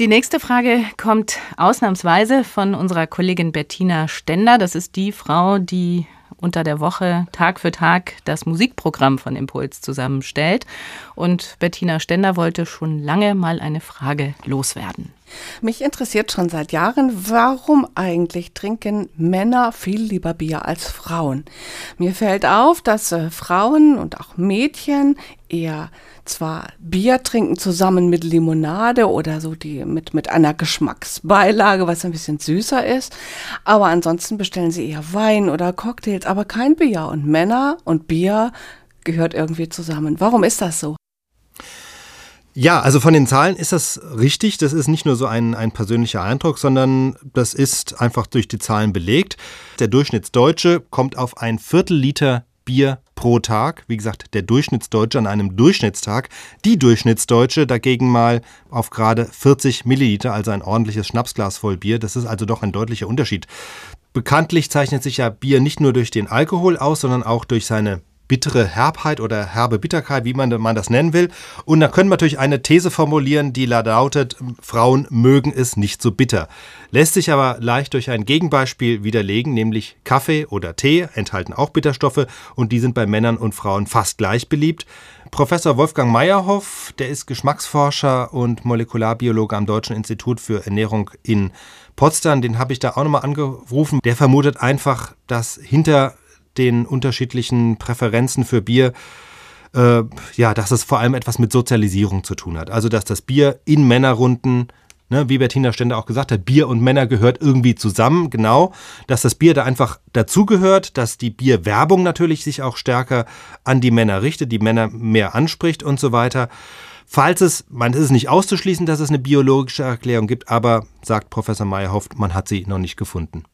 Die nächste Frage kommt ausnahmsweise von unserer Kollegin Bettina Stender. Das ist die Frau, die unter der Woche Tag für Tag das Musikprogramm von Impuls zusammenstellt. Und Bettina Stender wollte schon lange mal eine Frage loswerden. Mich interessiert schon seit Jahren, warum eigentlich trinken Männer viel lieber Bier als Frauen. Mir fällt auf, dass äh, Frauen und auch Mädchen eher zwar Bier trinken zusammen mit Limonade oder so die mit, mit einer Geschmacksbeilage, was ein bisschen süßer ist, aber ansonsten bestellen sie eher Wein oder Cocktails, aber kein Bier. Und Männer und Bier gehört irgendwie zusammen. Warum ist das so? Ja, also von den Zahlen ist das richtig. Das ist nicht nur so ein, ein persönlicher Eindruck, sondern das ist einfach durch die Zahlen belegt. Der Durchschnittsdeutsche kommt auf ein Viertel Liter Bier pro Tag. Wie gesagt, der Durchschnittsdeutsche an einem Durchschnittstag. Die Durchschnittsdeutsche dagegen mal auf gerade 40 Milliliter, also ein ordentliches Schnapsglas voll Bier. Das ist also doch ein deutlicher Unterschied. Bekanntlich zeichnet sich ja Bier nicht nur durch den Alkohol aus, sondern auch durch seine bittere Herbheit oder herbe Bitterkeit, wie man, man das nennen will. Und da können wir natürlich eine These formulieren, die lautet, Frauen mögen es nicht so bitter. Lässt sich aber leicht durch ein Gegenbeispiel widerlegen, nämlich Kaffee oder Tee enthalten auch Bitterstoffe und die sind bei Männern und Frauen fast gleich beliebt. Professor Wolfgang Meyerhoff, der ist Geschmacksforscher und Molekularbiologe am Deutschen Institut für Ernährung in Potsdam, den habe ich da auch nochmal angerufen. Der vermutet einfach, dass hinter den unterschiedlichen Präferenzen für Bier, äh, ja, dass es vor allem etwas mit Sozialisierung zu tun hat. Also, dass das Bier in Männerrunden Ne, wie Bettina Stender auch gesagt hat, Bier und Männer gehört irgendwie zusammen, genau, dass das Bier da einfach dazugehört, dass die Bierwerbung natürlich sich auch stärker an die Männer richtet, die Männer mehr anspricht und so weiter. Falls es, man ist es nicht auszuschließen, dass es eine biologische Erklärung gibt, aber sagt Professor Meyerhoff, man hat sie noch nicht gefunden.